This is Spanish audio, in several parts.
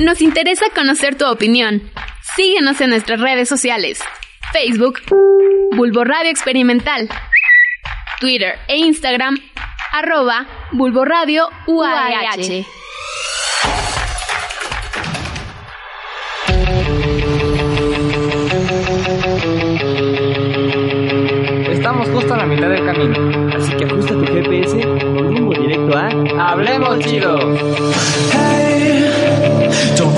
Nos interesa conocer tu opinión. Síguenos en nuestras redes sociales. Facebook, Bulbo Radio Experimental. Twitter e Instagram, arroba Bulbo Radio UAH. Estamos justo a la mitad del camino, así que ajusta tu GPS con rumbo directo a Hablemos Chido.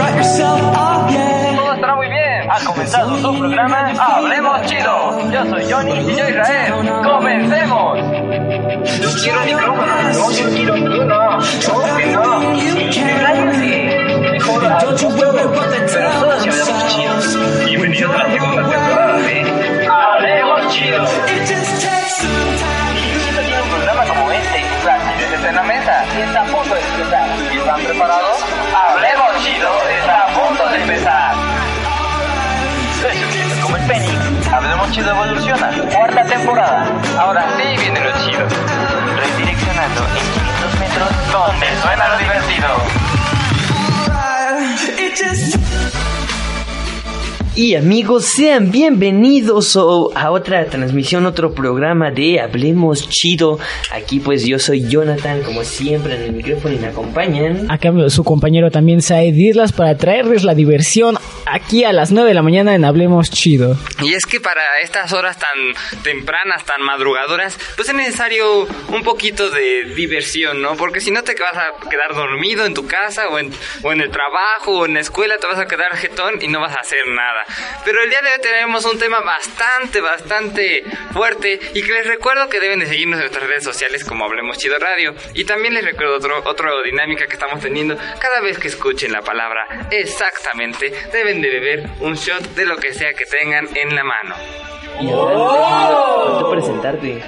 Todo estará muy bien. Ha comenzado su programa Hablemos Chido. Yo soy Johnny y yo Israel. ¡Comencemos! Yo quiero micrófono. No, yo quiero tú, no. Que Pero todos chido. Bienvenidos a la segunda temporada de Hablemos Chido. Un programa como este, la actividad está en la mesa y está a punto de empezar. ¿Están preparados? Hablemos Chido. Está a punto de empezar. Como el Penny. Hablemos Chido evoluciona. Cuarta temporada. Ahora sí viene lo chido. Redireccionando en 500 metros donde suena lo divertido. Y amigos, sean bienvenidos a otra transmisión, otro programa de Hablemos Chido. Aquí pues yo soy Jonathan, como siempre en el micrófono y me acompañan. A cambio, su compañero también Saed Islas para traerles la diversión aquí a las 9 de la mañana en Hablemos Chido. Y es que para estas horas tan tempranas, tan madrugadoras, pues es necesario un poquito de diversión, ¿no? Porque si no te vas a quedar dormido en tu casa o en, o en el trabajo o en la escuela, te vas a quedar jetón y no vas a hacer nada. Pero el día de hoy tenemos un tema bastante, bastante fuerte y que les recuerdo que deben de seguirnos en nuestras redes sociales como Hablemos Chido Radio. Y también les recuerdo otro, otra dinámica que estamos teniendo. Cada vez que escuchen la palabra exactamente, deben de beber un shot de lo que sea que tengan en la mano. Y ahora faltó presentarte.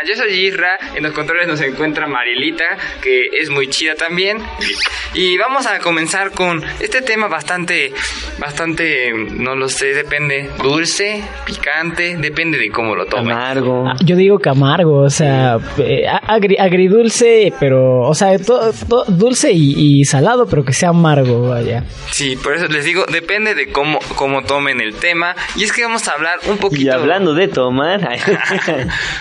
Ah, yo soy Isra, en los controles nos encuentra Marilita, que es muy chida también. Y vamos a comenzar con este tema bastante, bastante, no lo sé, depende, dulce, picante, depende de cómo lo tomen. Amargo. Ah, Yo digo que amargo, o sea, eh, agri- agridulce, pero, o sea, to- to- dulce y, y salado, pero que sea amargo, vaya. Sí, por eso les digo, depende de cómo, cómo tomen el tema. Y es que vamos a hablar un poquito... Y hablando de tomar,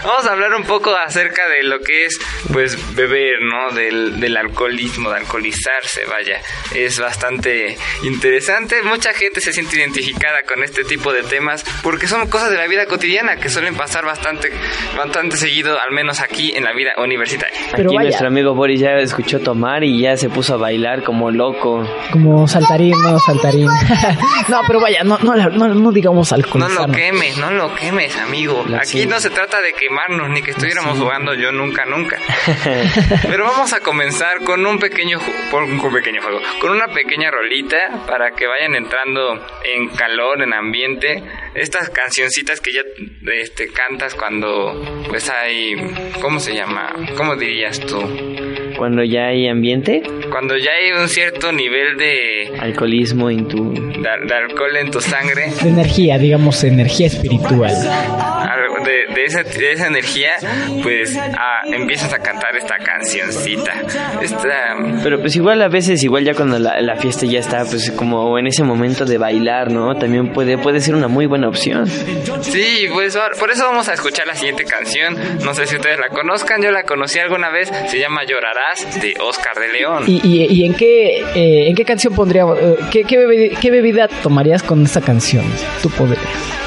Vamos a hablar un poco acerca de lo que es, pues, beber, ¿no? Del, del alcoholismo, de alcoholizarse, vaya. Es bastante interesante. Mucha gente se siente identificada con este tipo de temas porque son cosas de la vida cotidiana que suelen pasar bastante, bastante seguido, al menos aquí en la vida universitaria. Pero aquí vaya. nuestro amigo Boris ya escuchó tomar y ya se puso a bailar como loco. Como saltarín, no saltarín. no, pero vaya, no, no, no, no digamos No alcoholizarnos. lo quemes, no lo quemes, amigo. La- Aquí sí. no se trata de quemarnos ni que estuviéramos jugando yo nunca, nunca. Pero vamos a comenzar con un pequeño, un pequeño juego, con una pequeña rolita para que vayan entrando en calor, en ambiente. Estas cancioncitas que ya este, cantas cuando pues hay, ¿cómo se llama? ¿Cómo dirías tú? Cuando ya hay ambiente, Cuando ya hay un cierto nivel de, alcoholismo en tu... de, de alcohol en tu sangre, De energía, digamos, energía espiritual. de, de esa, de esa energía, pues ah, empiezas a cantar esta cancioncita. Esta, Pero pues igual a veces, igual ya cuando la, la fiesta ya está, pues como en ese momento de bailar, ¿no? También puede, puede ser una muy buena opción. sí, pues por eso vamos a escuchar la siguiente canción. No sé si ustedes la conozcan, yo la conocí alguna vez. Se llama Llorarás de Oscar de León. ¿Y, y, y en qué eh, en qué canción pondría eh, qué, qué, bebi- qué bebida tomarías con esta canción? Tú podrías.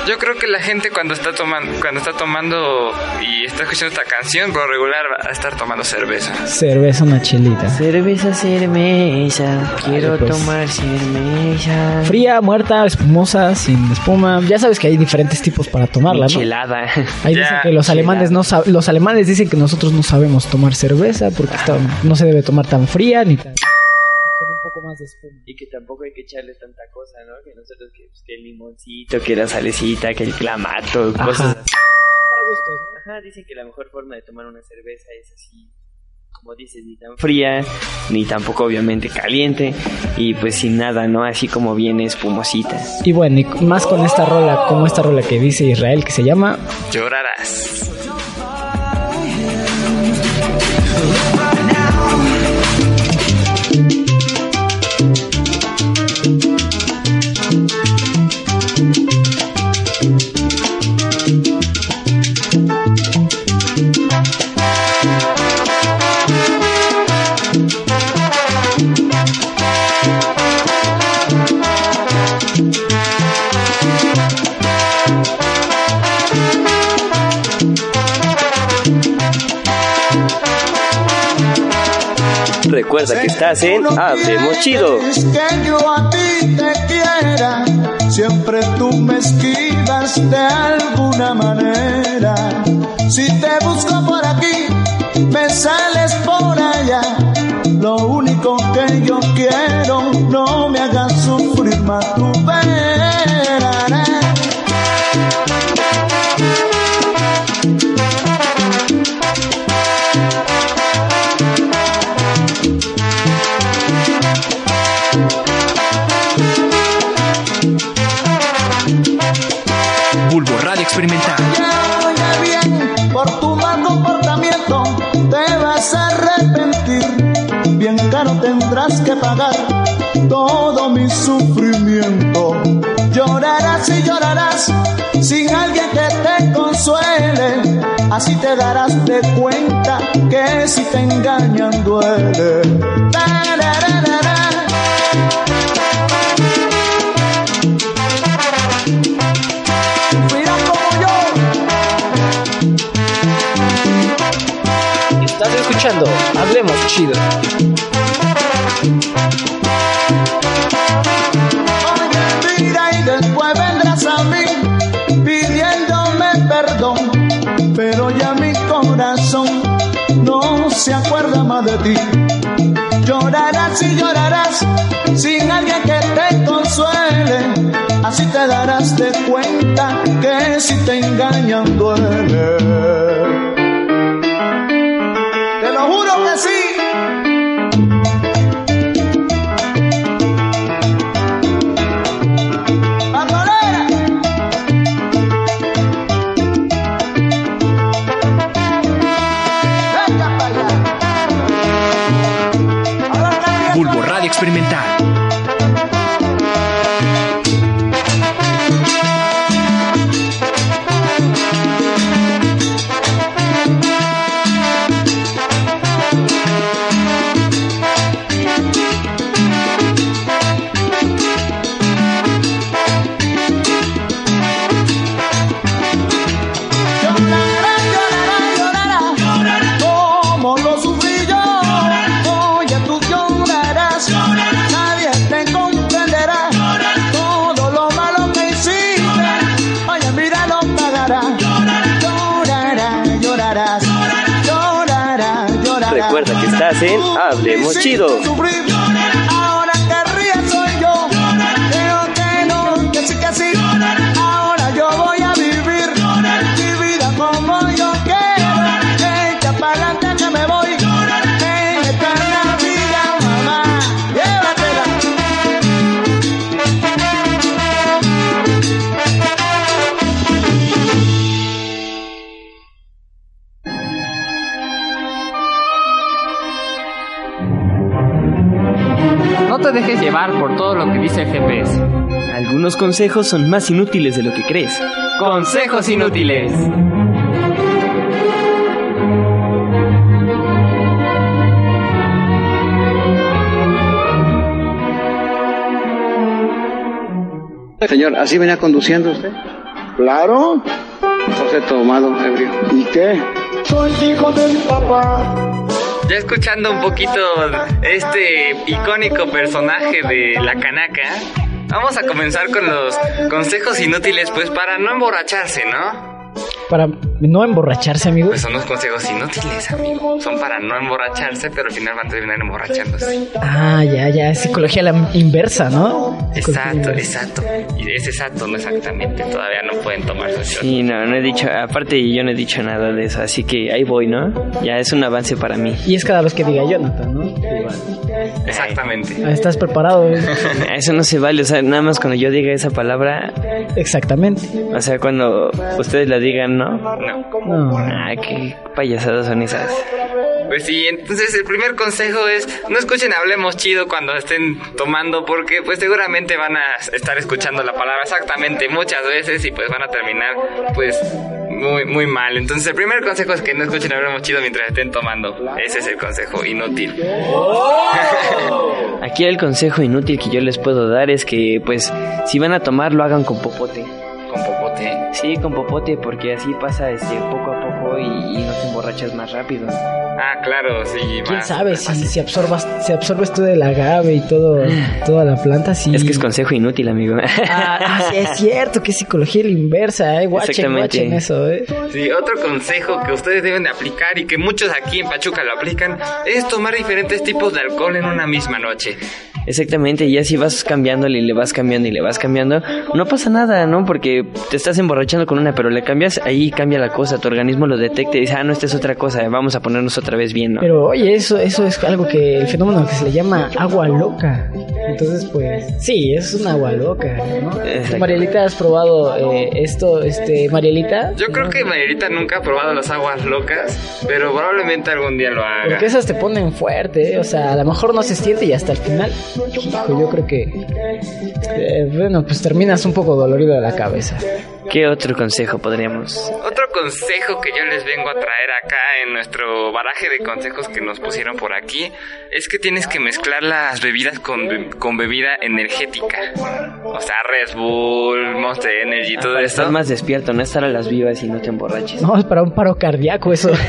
Yo creo que la gente cuando está tomando, cuando está tomando y está escuchando esta canción, por lo regular va a estar tomando cerveza. Cerveza, una chelita. Cerveza, cerveza, quiero pues. tomar cerveza. Fría, muerta, espumosa, sin espuma. Ya sabes que hay diferentes tipos para tomarla, ¿no? Michelada. Ahí Ya, dicen que los alemanes no los alemanes dicen que nosotros no sabemos tomar cerveza porque está- no se debe tomar tan fría ni tan más de espuma. Y que tampoco hay que echarle tanta cosa, ¿no? Que nosotros, que, pues, que el limoncito, que la salecita, que el clamato, Ajá. cosas así. Para gustos, ¿no? Ajá, dicen que la mejor forma de tomar una cerveza es así, como dices, ni tan fría, ni tampoco obviamente caliente, y pues sin nada, ¿no? Así como viene espumosita. Y bueno, y más con esta rola, como esta rola que dice Israel que se llama Llorarás. Recuerda que estás en Hablemos Chido. Que yo a ti te quiera, siempre tú me esquivas de alguna manera. Si te busco por aquí, me sales por allá. Lo único que yo quiero, no me hagas sufrir más tu verás. Pagar todo mi sufrimiento. Llorarás y llorarás sin alguien que te consuele. Así te darás de cuenta que si te engañan duele. Sufrirás como yo. Estás escuchando Hablemos Chido. Se acuerda más de ti. Llorarás y llorarás sin alguien que te consuele, así te darás de cuenta que si te engañan duele. Estás en Hablemos Chido. Llevar por todo lo que dice el GPS. Algunos consejos son más inútiles de lo que crees. Consejos inútiles. Señor, ¿así venía conduciendo usted? Claro. José tomado, ebrio. ¿Y qué? Soy hijo del papá. Ya escuchando un poquito este icónico personaje de la canaca, vamos a comenzar con los consejos inútiles, pues para no emborracharse, ¿no? Para no emborracharse, Pues amigos. son los consejos inútiles, amigo. Son para no emborracharse, pero al final van a terminar emborrachándose. Ah, ya, ya. Es psicología la inversa, ¿no? Exacto, exacto. Y es exacto, no exactamente. Todavía no pueden tomar su shot. Sí, no, no he dicho, aparte yo no he dicho nada de eso, así que ahí voy, ¿no? Ya es un avance para mí. Y es cada vez que diga Jonathan, ¿no? Igual. Exactamente. Ah, ¿Estás preparado? eh? Eso no se vale, o sea, nada más cuando yo diga esa palabra, Exactamente. o sea, cuando ustedes la digan, ¿no? No. No. Ah, qué payasadas son esas. Pues sí, entonces el primer consejo es no escuchen Hablemos Chido cuando estén tomando porque pues seguramente van a estar escuchando la palabra exactamente muchas veces y pues van a terminar pues muy muy mal. Entonces el primer consejo es que no escuchen Hablemos Chido mientras estén tomando. Ese es el consejo inútil. Aquí el consejo inútil que yo les puedo dar es que, pues, si van a tomar, lo hagan con popote. Con popote. Sí, con popote, porque así pasa este, poco a poco y, y no te emborrachas más rápido. Ah, claro, sí. ¿Quién más- sabe más si, fácil. si absorbas, si absorbes todo el agave y todo, toda la planta? Sí. Es que es consejo inútil, amigo. Ah, ah, sí, es cierto, que es psicología la inversa, eh. Guachen, Exactamente. guachen eso, eh. Sí, otro consejo que ustedes deben de aplicar y que muchos aquí en Pachuca lo aplican es tomar diferentes tipos de alcohol en una misma noche. Exactamente, y así vas cambiándole y le vas cambiando y le vas cambiando, no pasa nada, ¿no? Porque te estás emborrachando con una, pero le cambias, ahí cambia la cosa, tu organismo lo detecta y dice, ah, no, esta es otra cosa, vamos a ponernos otra vez bien, ¿no? Pero oye, eso, eso es algo que el fenómeno que se le llama agua loca. Entonces, pues, sí, es un agua loca, ¿no? Marielita, ¿has probado eh, esto, este, Marielita? Yo creo que Mayerita nunca ha probado las aguas locas, pero probablemente algún día lo haga. Porque esas te ponen fuerte, ¿eh? o sea, a lo mejor no se siente y hasta el final, hijo, yo creo que, eh, bueno, pues terminas un poco dolorido de la cabeza. ¿Qué otro consejo podríamos? Otro consejo que yo les vengo a traer acá en nuestro baraje de consejos que nos pusieron por aquí es que tienes que mezclar las bebidas con, con bebida energética. O sea, Red Bull, Monster Energy, todo esto. estar más despierto, no estar a las vivas y no te emborraches. No, es para un paro cardíaco eso.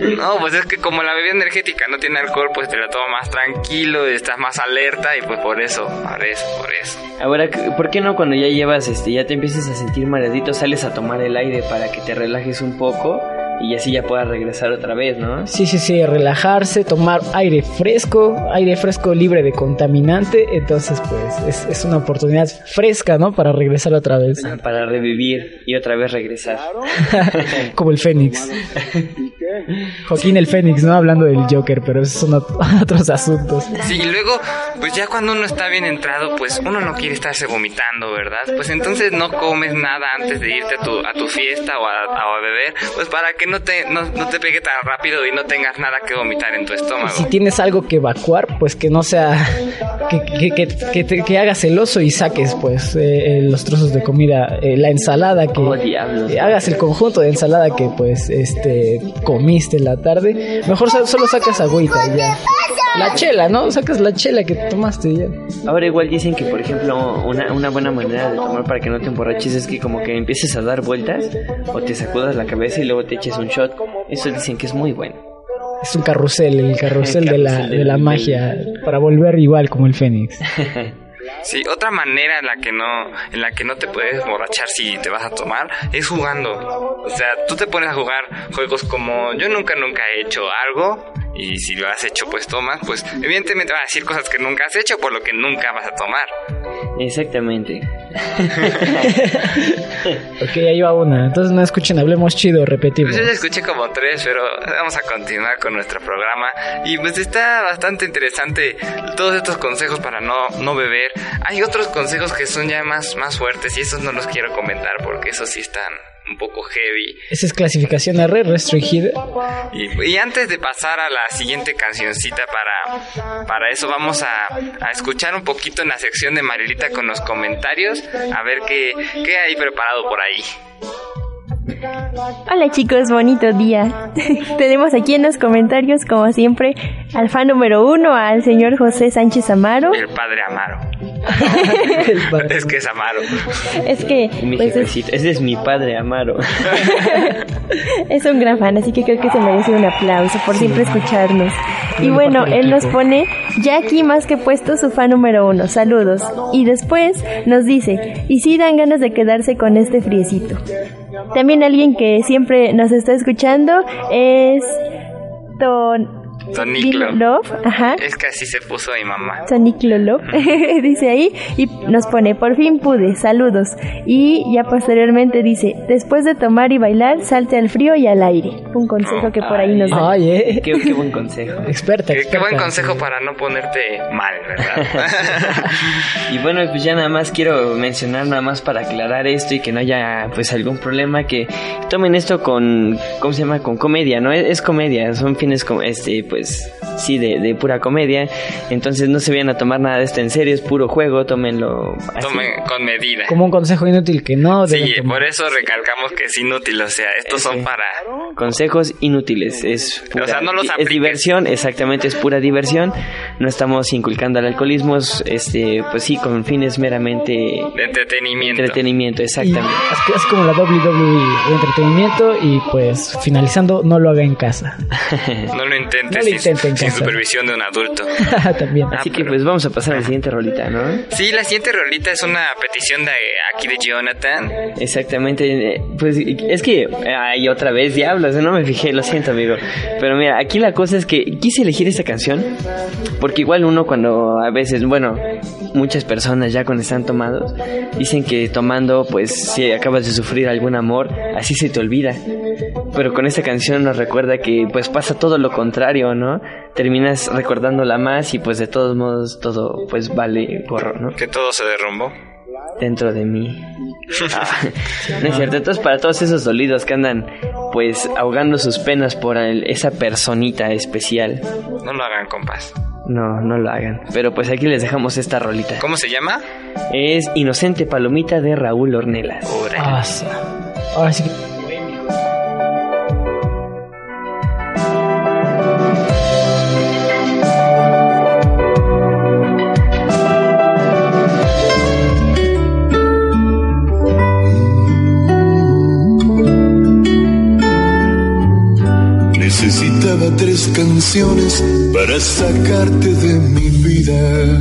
No, pues es que como la bebida energética no tiene alcohol, pues te la tomas más tranquilo, estás más alerta y pues por eso, por eso, por eso. Ahora, ¿por qué no cuando ya llevas, este, ya te empiezas a sentir mareadito, sales a tomar el aire para que te relajes un poco y así ya puedas regresar otra vez, ¿no? Sí, sí, sí, relajarse, tomar aire fresco, aire fresco libre de contaminante, entonces pues es, es una oportunidad fresca, ¿no? Para regresar otra vez, Para revivir y otra vez regresar. como el Fénix. Joaquín el Fénix, ¿no? Hablando del Joker, pero esos son ot- otros asuntos. Sí, y luego, pues ya cuando uno está bien entrado, pues uno no quiere estarse vomitando, ¿verdad? Pues entonces no comes nada antes de irte a tu, a tu fiesta o a, o a beber, pues para que no te, no, no te pegue tan rápido y no tengas nada que vomitar en tu estómago. Si tienes algo que evacuar, pues que no sea. que, que, que, que, te- que hagas el oso y saques, pues, eh, eh, los trozos de comida, eh, la ensalada que. Oh, diablos. eh, hagas el conjunto de ensalada que, pues, este. comiste en la tarde. Mejor solo sacas agüita y ya. La chela, ¿no? Sacas la chela que tomaste ya. Ahora igual dicen que, por ejemplo, una, una buena manera de tomar para que no te emborraches es que como que empieces a dar vueltas o te sacudas la cabeza y luego te eches un shot. Eso dicen que es muy bueno. Es un carrusel, el carrusel de la, de la magia. Para volver igual como el Fénix. Sí, otra manera en la que no, en la que no te puedes emborrachar si te vas a tomar es jugando. O sea, tú te pones a jugar juegos como yo nunca nunca he hecho algo y si lo has hecho pues tomas, pues evidentemente vas a decir cosas que nunca has hecho por lo que nunca vas a tomar. Exactamente. Ok, ahí va una. Entonces no escuchen, hablemos chido, repetimos. Pues yo ya escuché como tres, pero vamos a continuar con nuestro programa. Y pues está bastante interesante todos estos consejos para no, no beber. Hay otros consejos que son ya más, más fuertes y esos no los quiero comentar porque esos sí están un poco heavy. Esa es clasificación R, restringida. Y, y antes de pasar a la siguiente cancioncita para, para eso vamos a, a escuchar un poquito en la sección de Marilita con los comentarios a ver qué, qué hay preparado por ahí. Hola chicos, bonito día. Tenemos aquí en los comentarios, como siempre, al fan número uno, al señor José Sánchez Amaro. El padre Amaro. es que es Amaro. Es que Mi pues, es, jefecito. Ese es mi padre, Amaro. es un gran fan, así que creo que se merece un aplauso por siempre escucharnos. Y bueno, él nos pone ya aquí más que puesto su fan número uno. Saludos. Y después nos dice, y sí dan ganas de quedarse con este friecito. También alguien que siempre nos está escuchando es Ton... Toniclo. Love, ajá. Es que así se puso mi mamá. Sonic Lolo, dice ahí, y nos pone, por fin pude, saludos. Y ya posteriormente dice, después de tomar y bailar, salte al frío y al aire. Un consejo que por ahí nos da. Ay, eh. Qué, qué buen consejo. Experta, Qué, qué buen consejo para no ponerte mal, ¿verdad? Y bueno, pues ya nada más quiero mencionar nada más para aclarar esto y que no haya pues algún problema que tomen esto con ¿cómo se llama? con comedia, ¿no? Es, es comedia, son fines como este pues sí de, de pura comedia. Entonces no se vayan a tomar nada de esto en serio, es puro juego, tómenlo así. Tomen con medida. Como un consejo inútil que no deben Sí, tomar. por eso recalcamos que es inútil, o sea, estos son para... Consejos inútiles, es pura, sea, no los es apliques. diversión, exactamente, es pura diversión. no estamos inculcando el alcoholismo, es, este, pues sí, con fines meramente De entretenimiento. entretenimiento, Y exactamente. es, es como la WWE de entretenimiento y pues finalizando no lo haga en casa. No lo intentes No lo sin- intente en sin casa. supervisión de un adulto. También. Así que pues vamos a pasar a la siguiente rolita, ¿no? Sí, la siguiente rolita es una petición de aquí de Jonathan. Exactamente, pues es que hay otra vez diablos, no me fijé, lo siento amigo. Pero mira, aquí la cosa es que quise elegir esta canción porque igual uno cuando a veces, bueno, muchas personas ya cuando están tomados dicen que tomando pues si acabas de sufrir algún amor, así se te olvida. Pero con esta canción nos recuerda que pues pasa todo lo contrario, ¿no? Terminas recordándola más y pues de todos modos todo pues vale gorro, ¿no? Que todo se derrumbó. dentro de mí. Ah, no es cierto. Entonces, para todos esos dolidos que andan, pues, ahogando sus penas por el- esa personita especial, No lo hagan, compas. no, no lo hagan. Pero pues aquí les dejamos esta rolita. ¿Cómo se llama? Es Inocente Palomita de Raúl Ornelas. Ah. Ahora sí que canciones para sacarte de mi vida.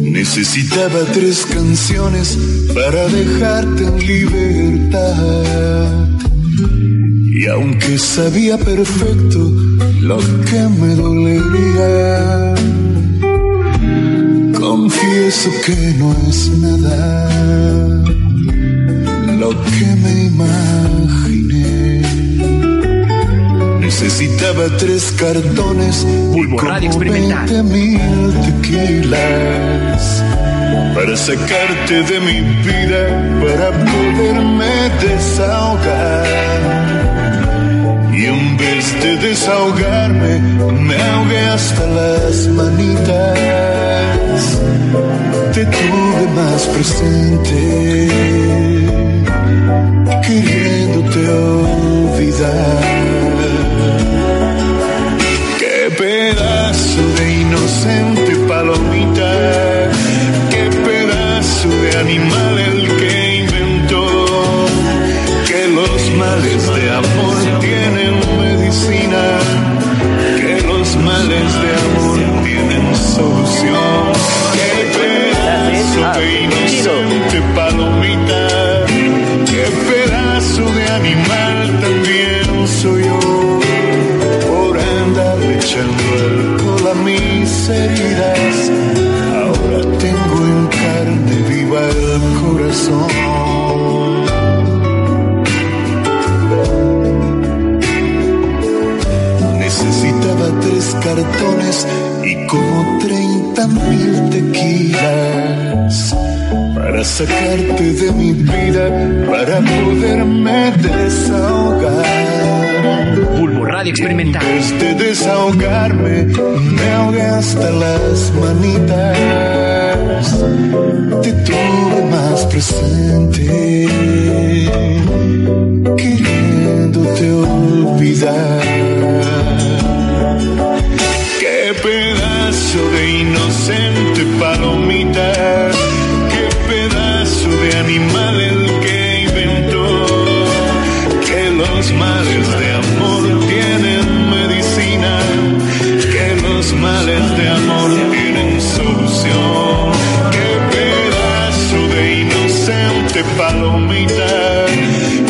Necesitaba tres canciones para dejarte en libertad. Y aunque sabía perfecto lo que me dolería, confieso que no es nada lo que me imaginé. Necesitaba tres cartones Bulbo como Radio Experimental. 20 mil tequilas para sacarte de mi vida, para poderme desahogar. Y en vez de desahogarme, me ahogué hasta las manitas. Te tuve más presente queriéndote olvidar. Inocente palomita, qué pedazo de animal el que inventó que los males de amor tienen medicina, Ahora tengo en carne viva el corazón. Necesitaba tres cartones y como treinta mil tequilas para sacarte de mi vida, para poderme desahogar. Radio Experimental. En vez de desahogarme, me ahogué hasta las manitas. Te tuve más presente, inocente palomita,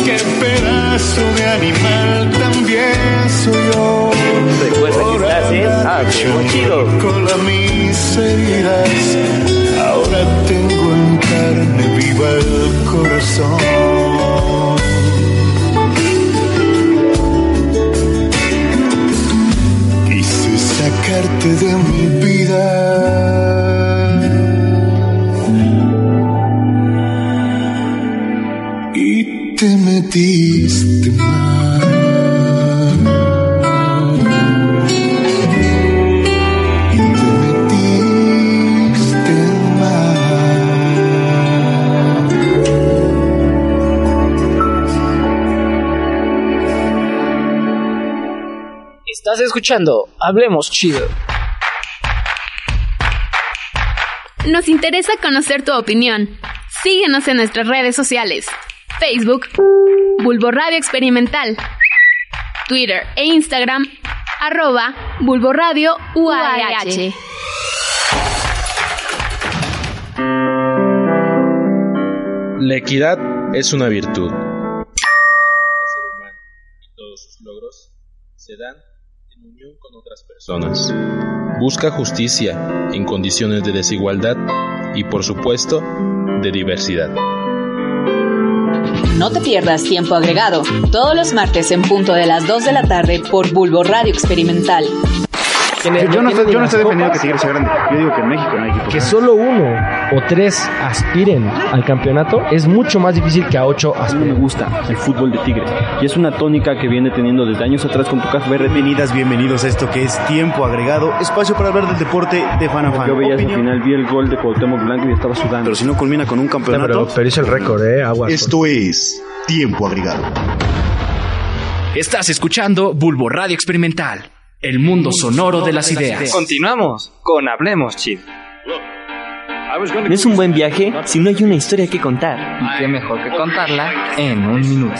qué pedazo de animal también soy yo. Recuerda que estás en Hablemos Chido. Con las mis heridas, ahora tengo en carne viva el corazón. Quise sacarte de mi vida. Te metiste mal. Estás escuchando Hablemos Chido. Nos interesa conocer tu opinión. Síguenos en nuestras redes sociales. Facebook, Bulbo Radio Experimental. Twitter e Instagram, arroba Bulbo Radio UAH. La equidad es una virtud. El ser humano y todos sus logros se dan en unión con otras personas. Busca justicia en condiciones de desigualdad y por supuesto de diversidad. No te pierdas tiempo agregado todos los martes en punto de las 2 de la tarde por Bulbo Radio Experimental. Yo, yo no, estoy, yo no estoy defendiendo que Tigres sea grande. Yo digo que en México no hay equipos Que grandes. solo uno o tres aspiren al campeonato es mucho más difícil que a ocho A mí aspiren. me gusta el fútbol de Tigres. Y es una tónica que viene teniendo desde años atrás con tu café Bienvenidas, bienvenidos a esto que es Tiempo Agregado, espacio para hablar del deporte de fan a fan. Yo veía Opinión. final, vi el gol de Cuauhtémoc Blanco y estaba sudando. Pero si no culmina con un campeonato, pero, pero hizo el récord, ¿eh? Aguas. esto es Tiempo Agregado. Estás escuchando Bulbo Radio Experimental, el mundo sonoro de las ideas. Continuamos con Hablemos Chido. No es un buen viaje si no hay una historia que contar. Y qué mejor que contarla en un minuto.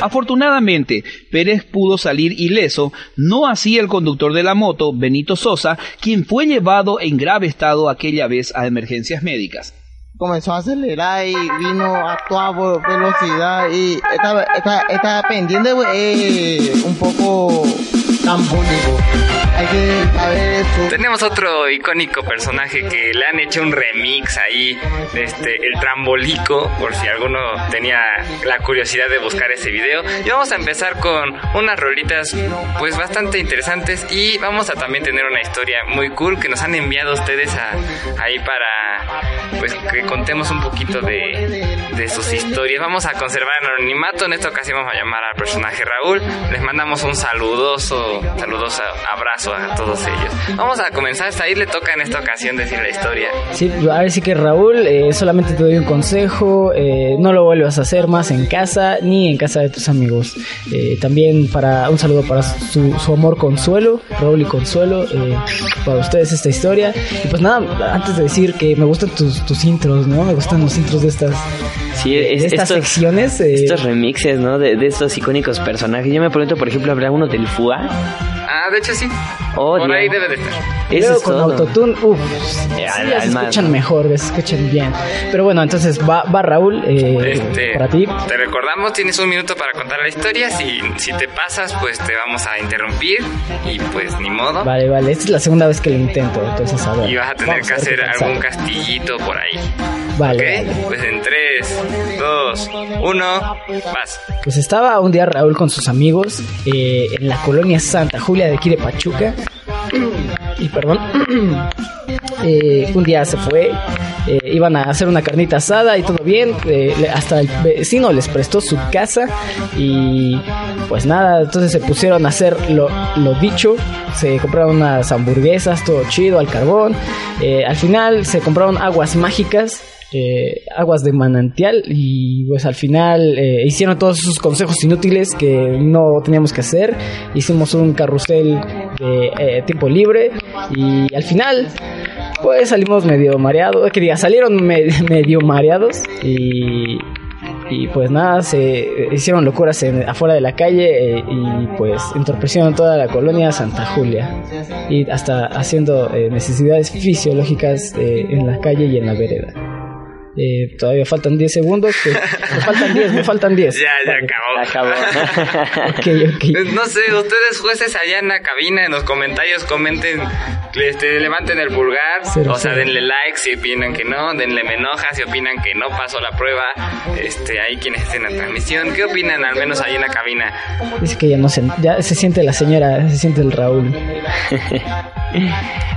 Afortunadamente, Pérez pudo salir ileso, no así el conductor de la moto, Benito Sosa, quien fue llevado en grave estado aquella vez a emergencias médicas. Comenzó a acelerar y vino a toda velocidad y esta, esta, esta pendiente eh, un poco tambólico. Hay que saber eso. Tenemos otro icónico personaje que le han hecho un remix ahí, este, el trambolico, por si alguno tenía la curiosidad de buscar ese video. Y vamos a empezar con unas rolitas pues bastante interesantes y vamos a también tener una historia muy cool que nos han enviado ustedes a- ahí para pues que contemos un poquito de, de sus historias. Vamos a conservar el anonimato, en esta ocasión vamos a llamar al personaje Raúl. Les mandamos un saludoso, saludoso abrazo a todos ellos. Vamos a comenzar, hasta ahí le toca en esta ocasión decir la historia. Sí, a ver sí que Raúl, eh, solamente te doy un consejo, eh, no lo vuelvas a hacer más en casa ni en casa de tus amigos. Eh, también para un saludo para su, su amor Consuelo, Raúl y Consuelo, para ustedes esta historia. Y pues nada, antes de decir que me gustan tus, tus intros, ¿no? Me gustan los intros de estas, Sí, de es- estas estos, secciones. eh, estos remixes, ¿no? De, de estos icónicos personajes. Yo me pregunto, por ejemplo, ¿habrá uno del FUA? Ah, de hecho sí. Oh, Por ahí Dios. debe de estar. Eso Luego es con todo. autotune, uff, Eh, sí, se escuchan mejor, se escuchan bien. Pero bueno, entonces va, va Raúl, eh, Este, para ti. Te recordamos, tienes un minuto para contar la historia. Si, si te pasas, pues te vamos a interrumpir. Y pues ni modo. Vale, vale, esta es la segunda vez que lo intento, entonces a ver. Y vas a tener Vamos que a hacer algún castillito por ahí. Vale. Pues en 3, 2, 1, vas. Pues estaba un día Raúl con sus amigos eh, en la colonia Santa Julia de aquí de Pachuca. Y perdón. Eh, un día se fue, eh, iban a hacer una carnita asada y todo bien, eh, hasta el vecino les prestó su casa y pues nada, entonces se pusieron a hacer lo, lo dicho, se compraron unas hamburguesas, todo chido al carbón, eh, al final se compraron aguas mágicas eh, aguas de manantial y pues al final eh, hicieron todos esos consejos inútiles que no teníamos que hacer hicimos un carrusel de eh, tiempo libre y al final pues salimos medio mareados que diga salieron me- medio mareados y y pues nada, se hicieron locuras en- afuera de la calle eh, y pues entorpecieron toda la colonia Santa Julia y hasta haciendo eh, necesidades fisiológicas eh, en la calle y en la vereda. Eh, todavía faltan 10 segundos. pues, me faltan 10, me faltan 10. Ya, ya acabó. Ok, ok. No sé, ustedes jueces allá en la cabina, en los comentarios, comenten, este, levanten el pulgar, Cero, o sea, cero. denle like si opinan que no, denle me enoja si opinan que no pasó la prueba, este, ahí quienes estén en la transmisión, ¿qué opinan al menos ahí en la cabina? Dice que ya no se, ya se siente la señora, se siente el Raúl.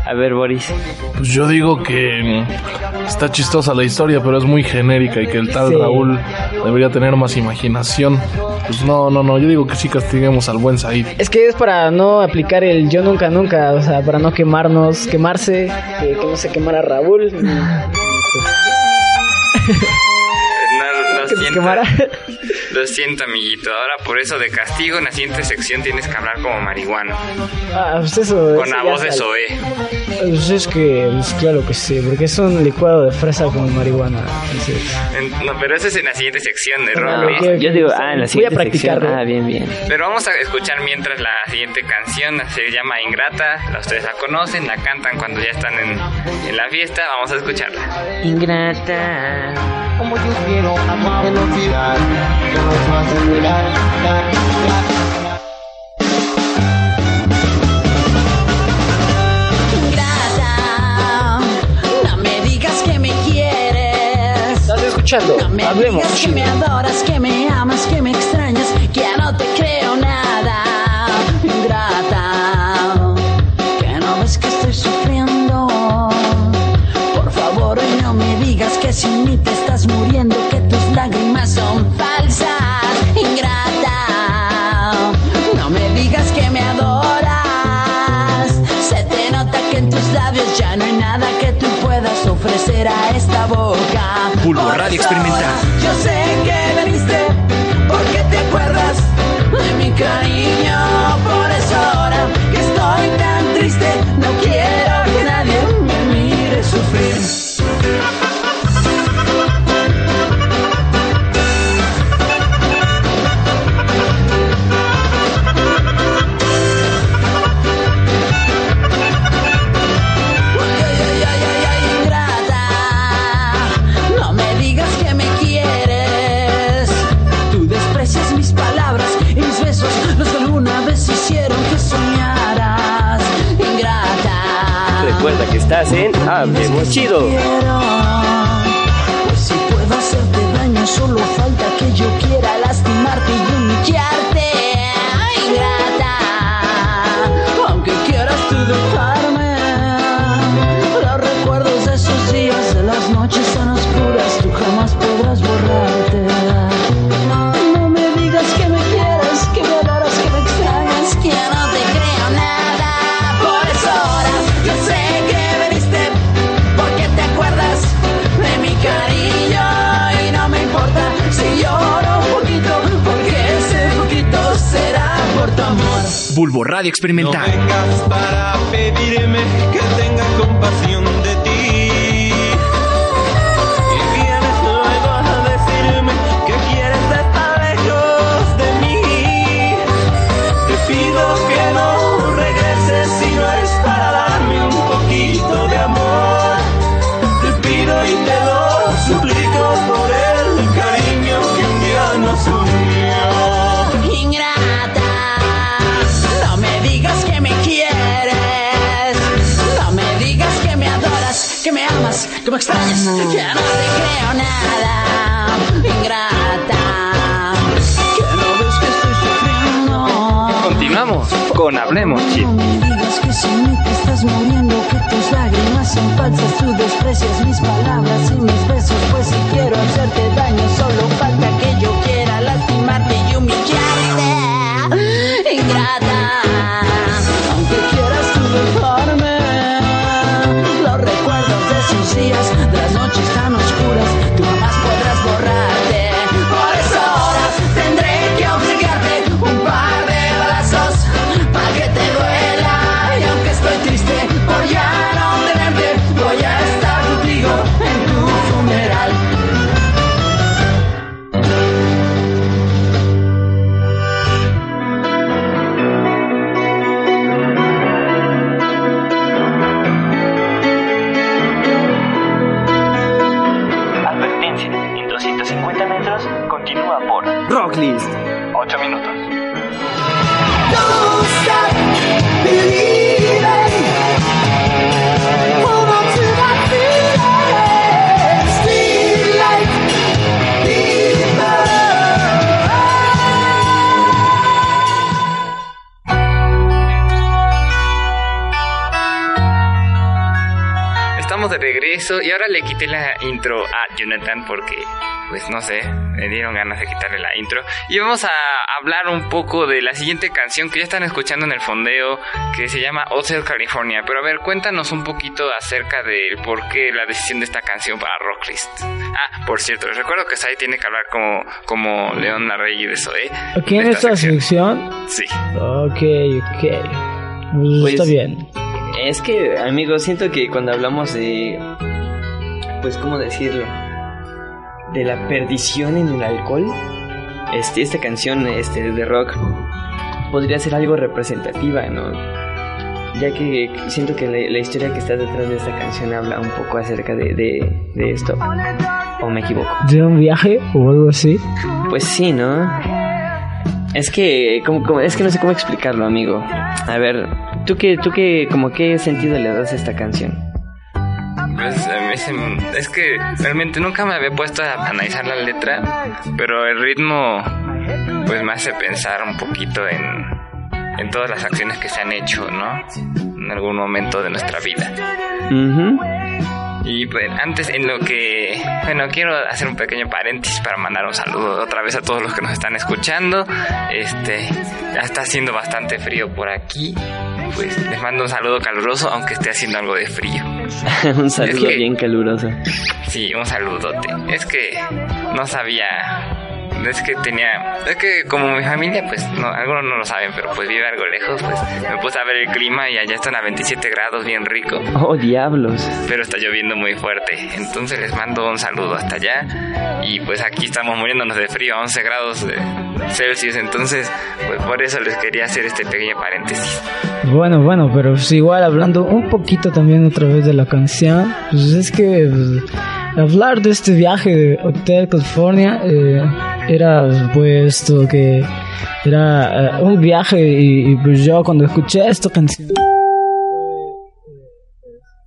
A ver, Boris. Pues yo digo que mm, está chistosa la historia, pero es muy genérica y que el tal Sí. Raúl debería tener más imaginación. Pues no, no, no, yo digo que sí castiguemos al buen Said. Es que es para no aplicar el yo nunca nunca, o sea, para no quemarnos, quemarse, que, que no se quemara Raúl. y, pues, No, que nos siento. quemara. Lo siento, amiguito. Ahora por eso de castigo en la siguiente sección tienes que hablar como marihuano. Ah, pues eso. Con la voz de. Zoe. Pues es que siquiera lo que sé, porque es un licuado de fresa con marihuana. Entonces, En- No, pero eso es en la siguiente sección de Ah, Rock. ok. Yo digo, ah, en la Voy a siguiente sección. practicarlo. Ah, bien, bien. Pero vamos a escuchar mientras la siguiente canción se llama Ingrata. La- Ustedes la conocen, la cantan cuando ya están en, en la fiesta. Vamos a escucharla. Ingrata. Como yo quiero a toda velocidad. Ingrata, no me digas que me quieres. ¿Estás escuchando? No me Hablemos, digas que me adoras, que me amas, que me extrañas, que ya no te Bulbo Radio Experimental. Yo sé que porque te acuerdas de mi cariño. Estás en Hablemos Chido. Bulbo Radio Experimental. para pedirme que tenga compasión de ti. Extrañas, que no te creo nada. Ingrata, que no ves que estoy sufriendo. Continuamos con Hablemos Chido. No me digas que sin mí te estás muriendo, que tus lágrimas son falsas, tú desprecias mis palabras y mis besos, pues si quiero hacerte daño, solo falta que yo quiera lastimarte y humillarte. Ingrata, ahora le quité la intro a Jonathan porque, pues no sé, me dieron ganas de quitarle la intro. Y vamos a hablar un poco de la siguiente canción que ya están escuchando en el fondeo, que se llama Hotel California. Pero a ver, cuéntanos un poquito acerca del por qué la decisión de esta canción para Rocklist. Ah, por cierto, les recuerdo que Sai tiene que hablar como, como León Larrey de Zoe. ¿Aquí en esta sección? Sí. Ok, ok. Pues Pues, está bien. Es que, amigo, siento que cuando hablamos de. Pues, ¿cómo decirlo? De la perdición en el alcohol. Este, esta canción este, de rock podría ser algo representativa, ¿no? Ya que siento que la, la historia que está detrás de esta canción habla un poco acerca de, de, de esto. ¿O me equivoco? ¿De un viaje o algo así? Pues sí, ¿no? Es que, como, como- es que no sé cómo explicarlo, amigo. A ver, ¿tú qué, tú qué, como qué sentido le das a esta canción? Pues, es que realmente nunca me había puesto a analizar la letra, pero el ritmo pues me hace pensar un poquito en, en todas las acciones que se han hecho, ¿no? En algún momento de nuestra vida. Y pues antes en lo que, bueno, quiero hacer un pequeño paréntesis para mandar un saludo otra vez a todos los que nos están escuchando. Este, ya está haciendo bastante frío por aquí. Pues les mando un saludo caluroso aunque esté haciendo algo de frío. un saludo Es que- bien caluroso. Sí, un saludote. Es que no sabía. Es que tenía. Es que como mi familia, pues no, algunos no lo saben, pero pues vive algo lejos, pues me puse a ver el clima y allá están a 27 grados, bien rico. Oh, diablos. Pero está lloviendo muy fuerte. Entonces les mando un saludo hasta allá. Y pues aquí estamos muriéndonos de frío a 11 grados de Celsius. Entonces, pues por eso les quería hacer este pequeño paréntesis. Bueno, bueno, pero pues igual hablando un poquito también otra vez de la canción, pues es que pues, hablar de este viaje de Hotel California eh, era supuesto que era eh, un viaje y, y, pues yo cuando escuché esta canción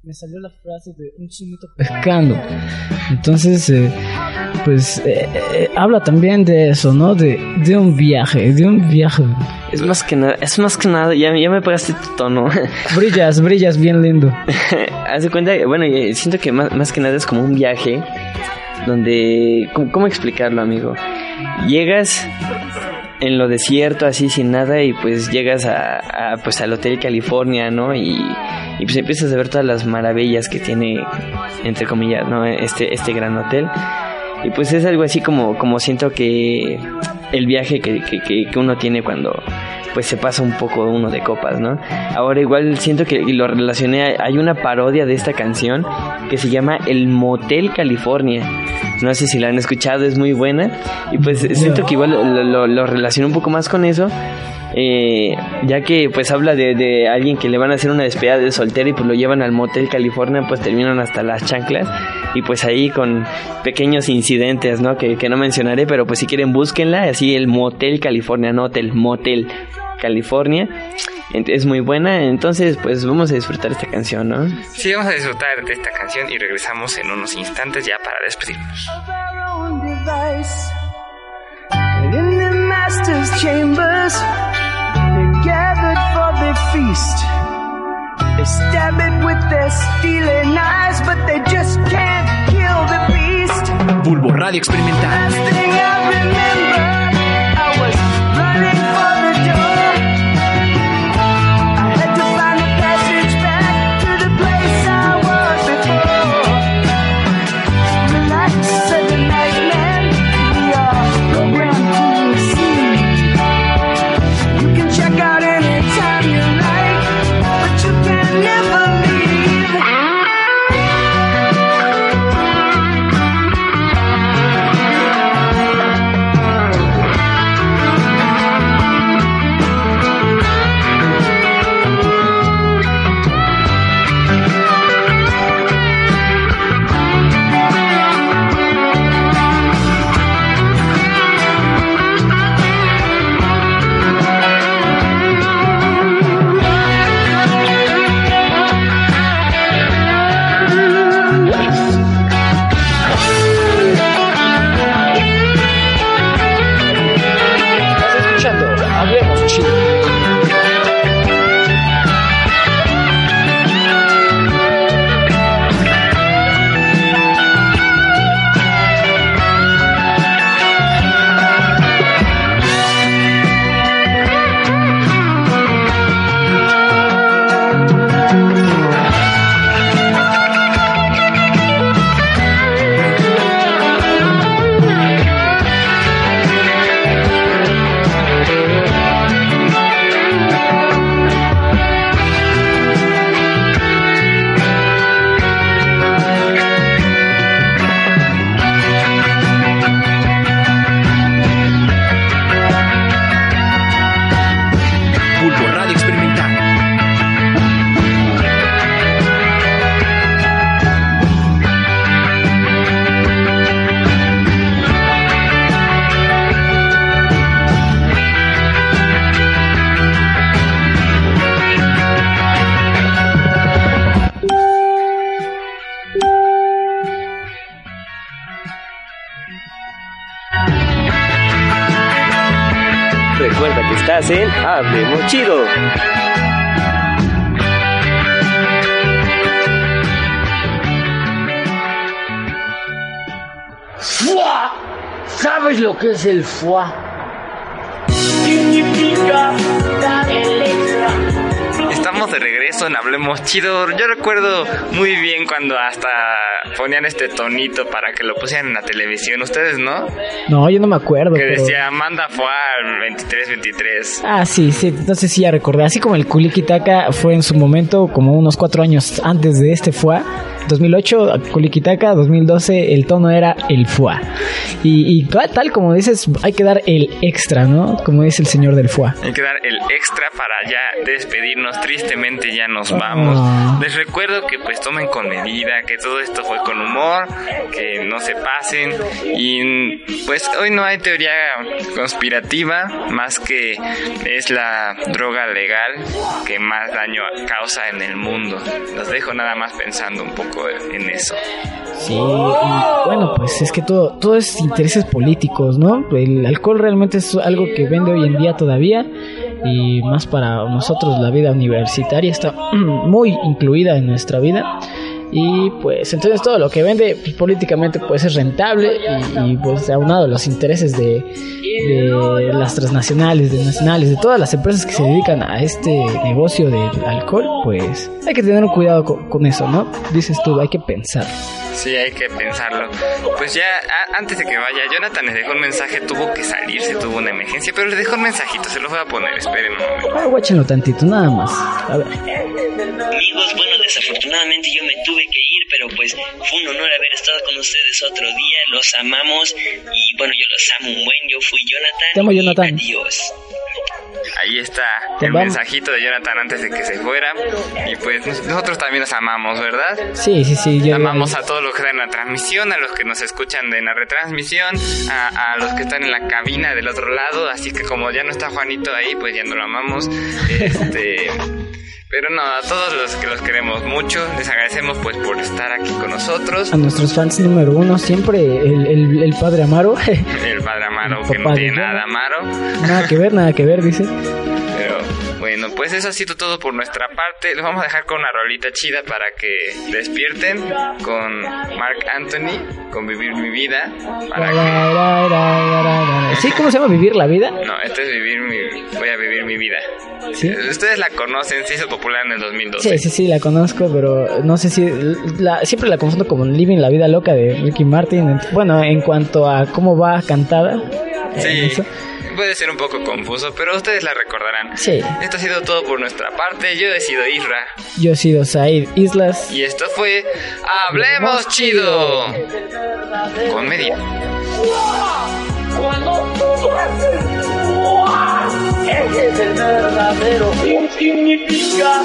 me salió la frase de un chinito pescando. Entonces, eh, pues eh, eh, habla también de eso, ¿no? De, de un viaje, de un viaje. Es más que nada, es más que nada, ya, ya me pagaste tu tono. Brillas, brillas bien lindo. Haz de cuenta, bueno, eh, siento que más, más que nada es como un viaje donde, ¿cómo, cómo explicarlo, amigo? Llegas en lo desierto, así sin nada, y pues llegas a, pues al Hotel California, ¿no? Y, y pues empiezas a ver todas las maravillas que tiene, entre comillas, ¿no? Este, este gran hotel. Y pues es algo así como, como siento que el viaje que, que, que, uno tiene cuando pues se pasa un poco uno de copas, ¿no? Ahora igual siento que y lo relacioné, hay una parodia de esta canción que se llama El Motel California. No sé si la han escuchado, es muy buena. Y pues siento que igual lo, lo, lo relaciono un poco más con eso. Eh, ya que pues habla de, de, alguien que le van a hacer una despedida de soltero y pues lo llevan al motel California, pues terminan hasta las chanclas y pues ahí con pequeños incidentes, ¿no? Que, que no mencionaré, pero pues si quieren búsquenla, así el motel California, no hotel, motel California. Es muy buena, entonces pues vamos a disfrutar esta canción, ¿no? Sí, vamos a disfrutar de esta canción y regresamos en unos instantes ya para despedirnos. And in the master's chambers, they're gathered for the feast. They stab it with their stealing eyes, but they just can't kill the beast. Bulbo Radio Experimental. Estás en Hablemos Chido. ¡Fua! ¿Sabes lo que es el FUA? Significa el extra. Estamos de regreso en Hablemos Chido. Yo recuerdo muy bien cuando hasta ponían este tonito para que lo pusieran en la televisión. ¿Ustedes no? No, yo no me acuerdo. Que pero- decía, manda fue al 2323. Ah, sí, sí, entonces sí ya recordé. Así como el Kulikitaka fue en su momento, como unos cuatro años antes de este FUA, 2008 Kulikitaka, 2012 el tono era el FUA. Y, y tal, como dices, hay que dar el extra, ¿no? Como dice el señor del FUA. Hay que dar el extra para ya despedirnos. Tristemente ya nos vamos. Ah. Les recuerdo que pues tomen con medida, que todo esto fue con humor, que no se pasen. Y pues hoy no hay teoría conspirativa más que es la droga legal que más daño causa en el mundo. Los dejo nada más pensando un poco en eso. Sí, y bueno, pues es que todo, todo es intereses políticos, ¿no? El alcohol realmente es algo que vende hoy en día todavía y más para nosotros la vida universitaria está muy incluida en nuestra vida y pues entonces todo lo que vende pues, políticamente pues es rentable y, pues aunado los intereses de, las transnacionales, de nacionales, de todas las empresas que se dedican a este negocio del alcohol, pues hay que tener cuidado con, con eso, ¿no? Dices tú, hay que pensar. Sí, hay que pensarlo. Pues ya, a- antes de que vaya, Jonathan les dejó un mensaje, tuvo que salirse, tuvo una emergencia, pero les dejó un mensajito, se lo voy a poner, esperen un momento. Ah, guáchenlo tantito, nada más. A ver. Amigos, bueno, desafortunadamente yo me tuve que ir, pero pues fue un honor haber estado con ustedes otro día. Los amamos y bueno, yo los amo un buen. Yo fui Jonathan. Te amo, Jonathan. Adiós. Ahí está Te el mensajito de Jonathan antes de que se fuera. Y pues nos- nosotros también los amamos, ¿verdad? Sí, sí, sí. Yo, Amamos a todos los que están en la transmisión, a los que nos escuchan en la retransmisión, a, a los que están en la cabina del otro lado. Así que como ya no está Juanito ahí, pues ya no lo amamos. Este. Pero no, a todos los que los queremos mucho, les agradecemos pues por estar aquí con nosotros. A nuestros fans número uno, siempre el, el, el padre Amaro. El padre Amaro, que no tiene nada Amaro. nada que ver, nada que ver, dice. Pero bueno, pues eso ha sido todo por nuestra parte. Les vamos a dejar con una rolita chida para que despierten con Mark Anthony, con Vivir mi vida. Para que... Sí, ¿cómo se llama vivir la vida? No, esto es vivir mi... Voy a vivir mi vida. Sí. Ustedes la conocen, se hizo popular en el 2012. Sí, sí, sí, la conozco, pero no sé si. La, siempre la confundo como Living la vida loca de Ricky Martin. Bueno, en cuanto a cómo va cantada. Sí, eso. Puede ser un poco confuso, pero ustedes la recordarán. Sí. Esto ha sido todo por nuestra parte. Yo he sido Isra. Yo he sido Said Islas. Y esto fue Hablemos Chido. Con medida. Cuando tú haces ese es el verdadero significa.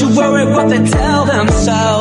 You worry what they tell themselves